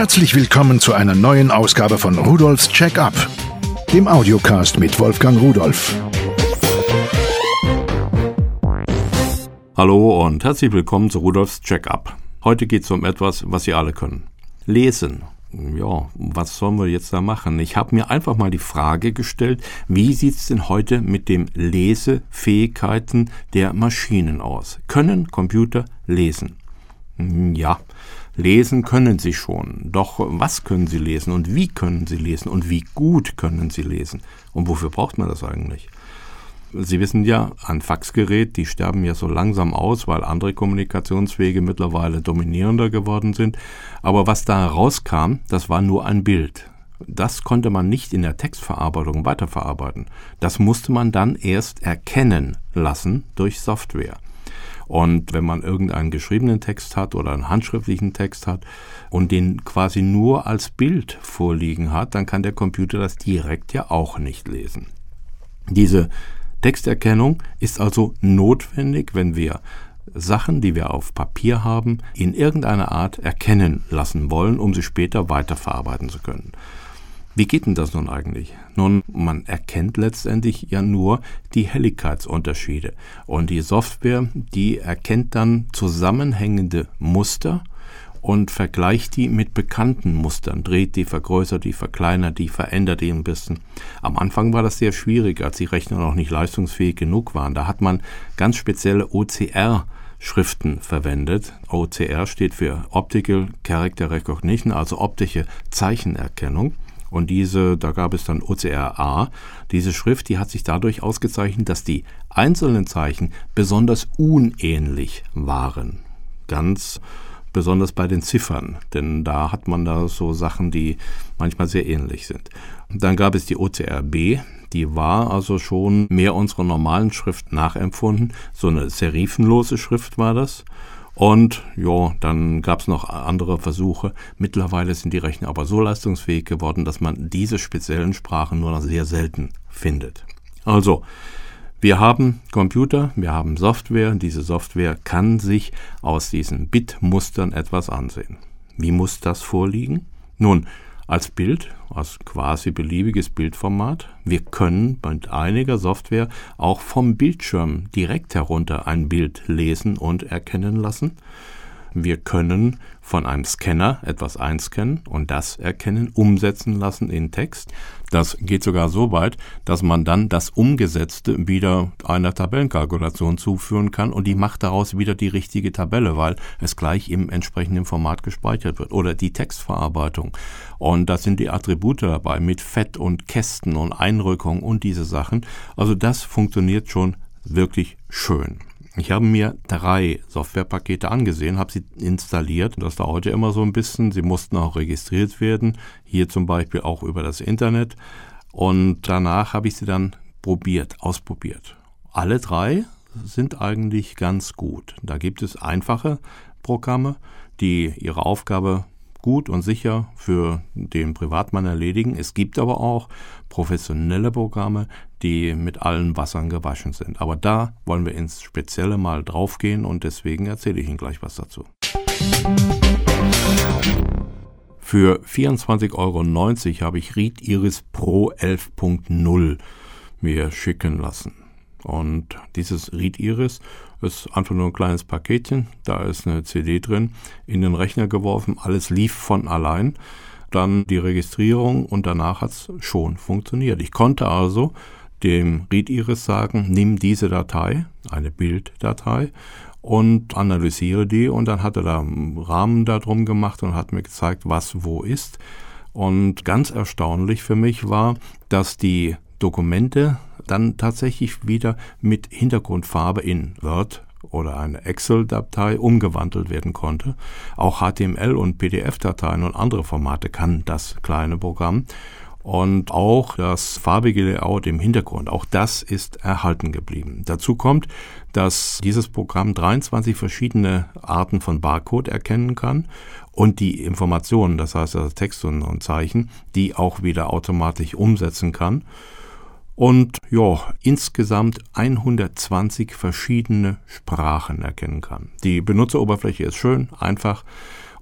Herzlich willkommen zu einer neuen Ausgabe von Rudolfs Check-up, dem Audiocast mit Wolfgang Rudolf. Hallo und herzlich willkommen zu Rudolfs Check-up. Heute geht es um etwas, was Sie alle können. Lesen. Ja, was sollen wir jetzt da machen? Ich habe mir einfach mal die Frage gestellt, wie sieht es denn heute mit den Lesefähigkeiten der Maschinen aus? Können Computer lesen? Hm, ja, Lesen können sie schon. Doch was können sie lesen und wie können sie lesen und wie gut können sie lesen? Und wofür braucht man das eigentlich? Sie wissen ja, ein Faxgerät, die sterben ja so langsam aus, weil andere Kommunikationswege mittlerweile dominierender geworden sind. Aber was da rauskam, das war nur ein Bild. Das konnte man nicht in der Textverarbeitung weiterverarbeiten. Das musste man dann erst erkennen lassen durch Software. Und wenn man irgendeinen geschriebenen Text hat oder einen handschriftlichen Text hat und den quasi nur als Bild vorliegen hat, dann kann der Computer das direkt ja auch nicht lesen. Diese Texterkennung ist also notwendig, wenn wir Sachen, die wir auf Papier haben, in irgendeiner Art erkennen lassen wollen, um sie später weiterverarbeiten zu können. Wie geht denn das nun eigentlich? Nun, man erkennt letztendlich ja nur die Helligkeitsunterschiede. Und die Software, die erkennt dann zusammenhängende Muster und vergleicht die mit bekannten Mustern, dreht die, vergrößert die, verkleinert die, verändert die ein bisschen. Am Anfang war das sehr schwierig, als die Rechner noch nicht leistungsfähig genug waren. Da hat man ganz spezielle OCR Schriften verwendet. OCR steht für Optical Character Recognition, also optische Zeichenerkennung. Und diese, da gab es dann OCRA. Diese Schrift, die hat sich dadurch ausgezeichnet, dass die einzelnen Zeichen besonders unähnlich waren. Ganz besonders bei den Ziffern, denn da hat man da so Sachen, die manchmal sehr ähnlich sind. Dann gab es die OCRB, die war also schon mehr unserer normalen Schrift nachempfunden. So eine serifenlose Schrift war das. Und ja, dann gab es noch andere Versuche. Mittlerweile sind die Rechner aber so leistungsfähig geworden, dass man diese speziellen Sprachen nur noch sehr selten findet. Also, wir haben Computer, wir haben Software. Diese Software kann sich aus diesen Bit-Mustern etwas ansehen. Wie muss das vorliegen? Nun, als Bild, als quasi beliebiges Bildformat. Wir können mit einiger Software auch vom Bildschirm direkt herunter ein Bild lesen und erkennen lassen. Wir können von einem Scanner etwas einscannen und das erkennen, umsetzen lassen in Text. Das geht sogar so weit, dass man dann das Umgesetzte wieder einer Tabellenkalkulation zuführen kann und die macht daraus wieder die richtige Tabelle, weil es gleich im entsprechenden Format gespeichert wird. Oder die Textverarbeitung. Und da sind die Attribute dabei mit Fett und Kästen und Einrückung und diese Sachen. Also das funktioniert schon wirklich schön. Ich habe mir drei Softwarepakete angesehen, habe sie installiert. Das dauerte immer so ein bisschen. Sie mussten auch registriert werden. Hier zum Beispiel auch über das Internet. Und danach habe ich sie dann probiert, ausprobiert. Alle drei sind eigentlich ganz gut. Da gibt es einfache Programme, die ihre Aufgabe gut und sicher für den Privatmann erledigen. Es gibt aber auch professionelle Programme, die mit allen Wassern gewaschen sind. Aber da wollen wir ins Spezielle mal draufgehen und deswegen erzähle ich Ihnen gleich was dazu. Für 24,90 Euro habe ich Read Iris Pro 11.0 mir schicken lassen. Und dieses Read Iris ist einfach nur ein kleines Paketchen, da ist eine CD drin, in den Rechner geworfen, alles lief von allein. Dann die Registrierung und danach hat es schon funktioniert. Ich konnte also dem Read Iris sagen, nimm diese Datei, eine Bilddatei, und analysiere die und dann hat er da einen Rahmen darum gemacht und hat mir gezeigt, was wo ist. Und ganz erstaunlich für mich war, dass die Dokumente dann tatsächlich wieder mit Hintergrundfarbe in Word oder eine Excel-Datei umgewandelt werden konnte. Auch HTML- und PDF-Dateien und andere Formate kann das kleine Programm. Und auch das farbige Layout im Hintergrund, auch das ist erhalten geblieben. Dazu kommt, dass dieses Programm 23 verschiedene Arten von Barcode erkennen kann und die Informationen, das heißt also Text und Zeichen, die auch wieder automatisch umsetzen kann und ja, insgesamt 120 verschiedene Sprachen erkennen kann. Die Benutzeroberfläche ist schön, einfach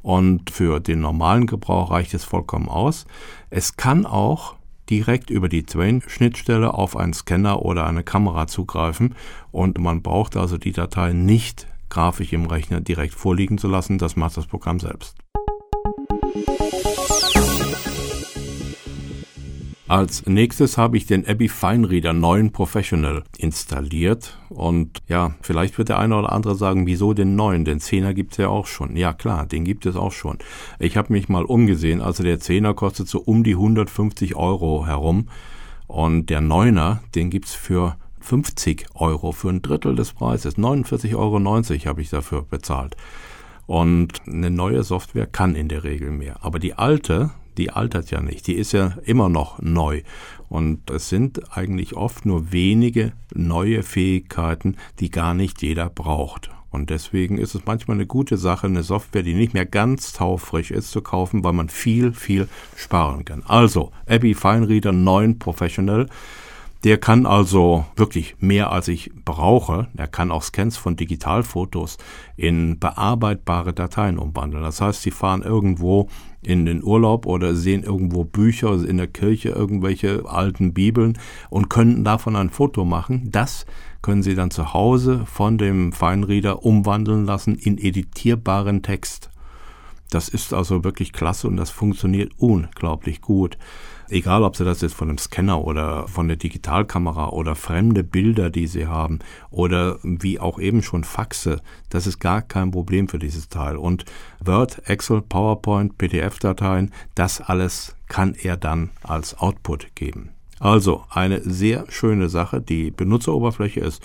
und für den normalen Gebrauch reicht es vollkommen aus. Es kann auch direkt über die Twain-Schnittstelle auf einen Scanner oder eine Kamera zugreifen und man braucht also die Datei nicht grafisch im Rechner direkt vorliegen zu lassen, das macht das Programm selbst. Als nächstes habe ich den Abby Fine Reader 9 Professional installiert und ja, vielleicht wird der eine oder andere sagen, wieso den neuen? Den 10er gibt es ja auch schon. Ja klar, den gibt es auch schon. Ich habe mich mal umgesehen, also der 10er kostet so um die 150 Euro herum und der 9er, den gibt's für 50 Euro, für ein Drittel des Preises. 49,90 Euro habe ich dafür bezahlt. Und eine neue Software kann in der Regel mehr. Aber die alte, die altert ja nicht, die ist ja immer noch neu. Und es sind eigentlich oft nur wenige neue Fähigkeiten, die gar nicht jeder braucht. Und deswegen ist es manchmal eine gute Sache, eine Software, die nicht mehr ganz taufrisch ist, zu kaufen, weil man viel, viel sparen kann. Also, Abby Fine Reader 9 Professional der kann also wirklich mehr als ich brauche. Er kann auch Scans von Digitalfotos in bearbeitbare Dateien umwandeln. Das heißt, Sie fahren irgendwo in den Urlaub oder sehen irgendwo Bücher in der Kirche, irgendwelche alten Bibeln und können davon ein Foto machen. Das können Sie dann zu Hause von dem Feinreader umwandeln lassen in editierbaren Text. Das ist also wirklich klasse und das funktioniert unglaublich gut. Egal, ob Sie das jetzt von einem Scanner oder von der Digitalkamera oder fremde Bilder, die Sie haben oder wie auch eben schon Faxe, das ist gar kein Problem für dieses Teil. Und Word, Excel, PowerPoint, PDF-Dateien, das alles kann er dann als Output geben. Also eine sehr schöne Sache. Die Benutzeroberfläche ist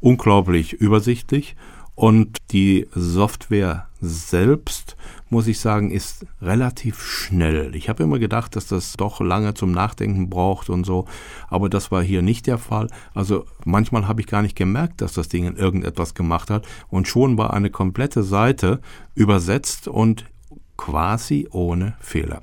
unglaublich übersichtlich und die Software selbst, muss ich sagen, ist relativ schnell. Ich habe immer gedacht, dass das doch lange zum Nachdenken braucht und so, aber das war hier nicht der Fall. Also manchmal habe ich gar nicht gemerkt, dass das Ding irgendetwas gemacht hat und schon war eine komplette Seite übersetzt und quasi ohne Fehler.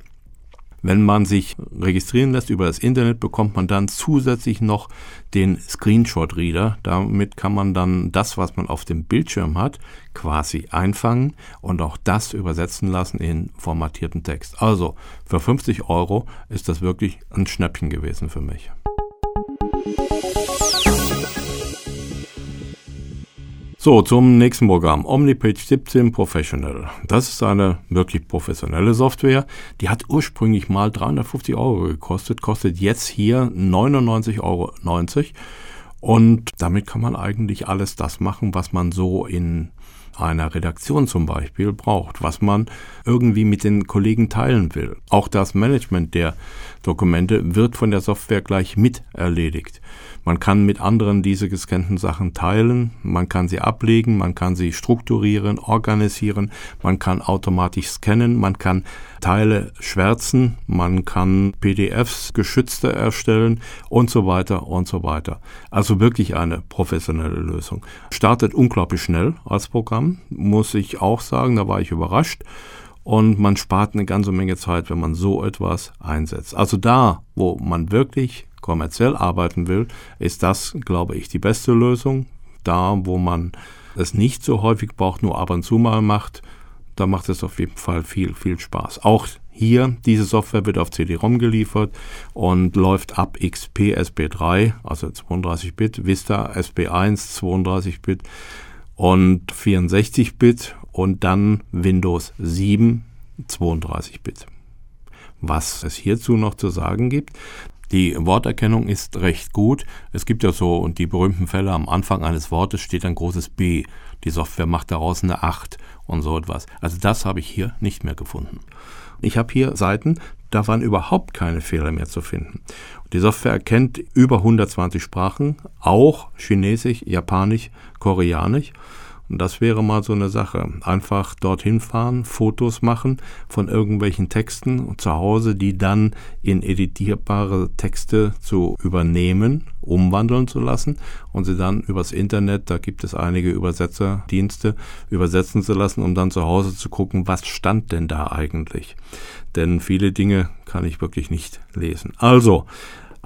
Wenn man sich registrieren lässt über das Internet, bekommt man dann zusätzlich noch den Screenshot Reader. Damit kann man dann das, was man auf dem Bildschirm hat, quasi einfangen und auch das übersetzen lassen in formatierten Text. Also für 50 Euro ist das wirklich ein Schnäppchen gewesen für mich. So, zum nächsten Programm. OmniPage 17 Professional. Das ist eine wirklich professionelle Software. Die hat ursprünglich mal 350 Euro gekostet, kostet jetzt hier 99,90 Euro. Und damit kann man eigentlich alles das machen, was man so in einer Redaktion zum Beispiel braucht, was man irgendwie mit den Kollegen teilen will. Auch das Management der Dokumente wird von der Software gleich mit erledigt. Man kann mit anderen diese gescannten Sachen teilen, man kann sie ablegen, man kann sie strukturieren, organisieren, man kann automatisch scannen, man kann Teile schwärzen, man kann PDFs geschützte erstellen und so weiter und so weiter. Also wirklich eine professionelle Lösung. Startet unglaublich schnell als Programm, muss ich auch sagen, da war ich überrascht und man spart eine ganze Menge Zeit, wenn man so etwas einsetzt. Also da, wo man wirklich kommerziell arbeiten will, ist das, glaube ich, die beste Lösung. Da, wo man es nicht so häufig braucht, nur ab und zu mal macht, da macht es auf jeden Fall viel, viel Spaß. Auch hier, diese Software wird auf CD-ROM geliefert und läuft ab XP SP3, also 32-Bit, Vista SP1 32-Bit und 64-Bit und dann Windows 7 32-Bit. Was es hierzu noch zu sagen gibt, die Worterkennung ist recht gut. Es gibt ja so und die berühmten Fälle, am Anfang eines Wortes steht ein großes B. Die Software macht daraus eine 8 und so etwas. Also das habe ich hier nicht mehr gefunden. Ich habe hier Seiten, da waren überhaupt keine Fehler mehr zu finden. Die Software erkennt über 120 Sprachen, auch Chinesisch, Japanisch, Koreanisch. Und das wäre mal so eine Sache. Einfach dorthin fahren, Fotos machen von irgendwelchen Texten zu Hause, die dann in editierbare Texte zu übernehmen, umwandeln zu lassen und sie dann übers Internet, da gibt es einige Übersetzerdienste, übersetzen zu lassen, um dann zu Hause zu gucken, was stand denn da eigentlich. Denn viele Dinge kann ich wirklich nicht lesen. Also,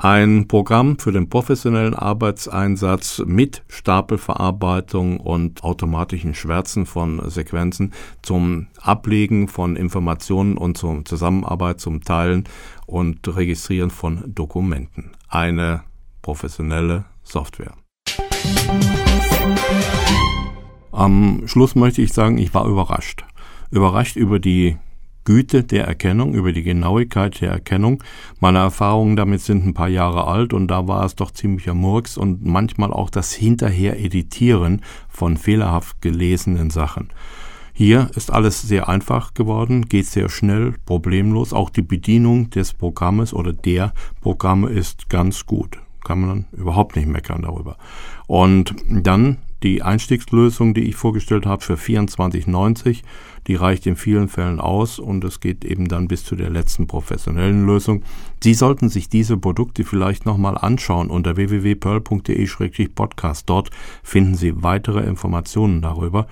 Ein Programm für den professionellen Arbeitseinsatz mit Stapelverarbeitung und automatischen Schwärzen von Sequenzen zum Ablegen von Informationen und zur Zusammenarbeit, zum Teilen und Registrieren von Dokumenten. Eine professionelle Software. Am Schluss möchte ich sagen, ich war überrascht. Überrascht über die Güte der Erkennung, über die Genauigkeit der Erkennung. Meine Erfahrungen damit sind ein paar Jahre alt und da war es doch ziemlicher Murks und manchmal auch das hinterher Editieren von fehlerhaft gelesenen Sachen. Hier ist alles sehr einfach geworden, geht sehr schnell, problemlos. Auch die Bedienung des Programmes oder der Programme ist ganz gut. Kann man überhaupt nicht meckern darüber. Und dann die Einstiegslösung, die ich vorgestellt habe für 24,90, die reicht in vielen Fällen aus und es geht eben dann bis zu der letzten professionellen Lösung. Sie sollten sich diese Produkte vielleicht nochmal anschauen unter www.pearl.de-podcast. Dort finden Sie weitere Informationen darüber.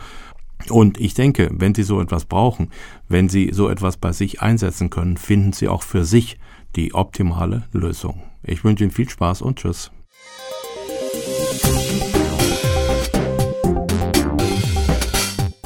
Und ich denke, wenn Sie so etwas brauchen, wenn Sie so etwas bei sich einsetzen können, finden Sie auch für sich die optimale Lösung. Ich wünsche Ihnen viel Spaß und Tschüss.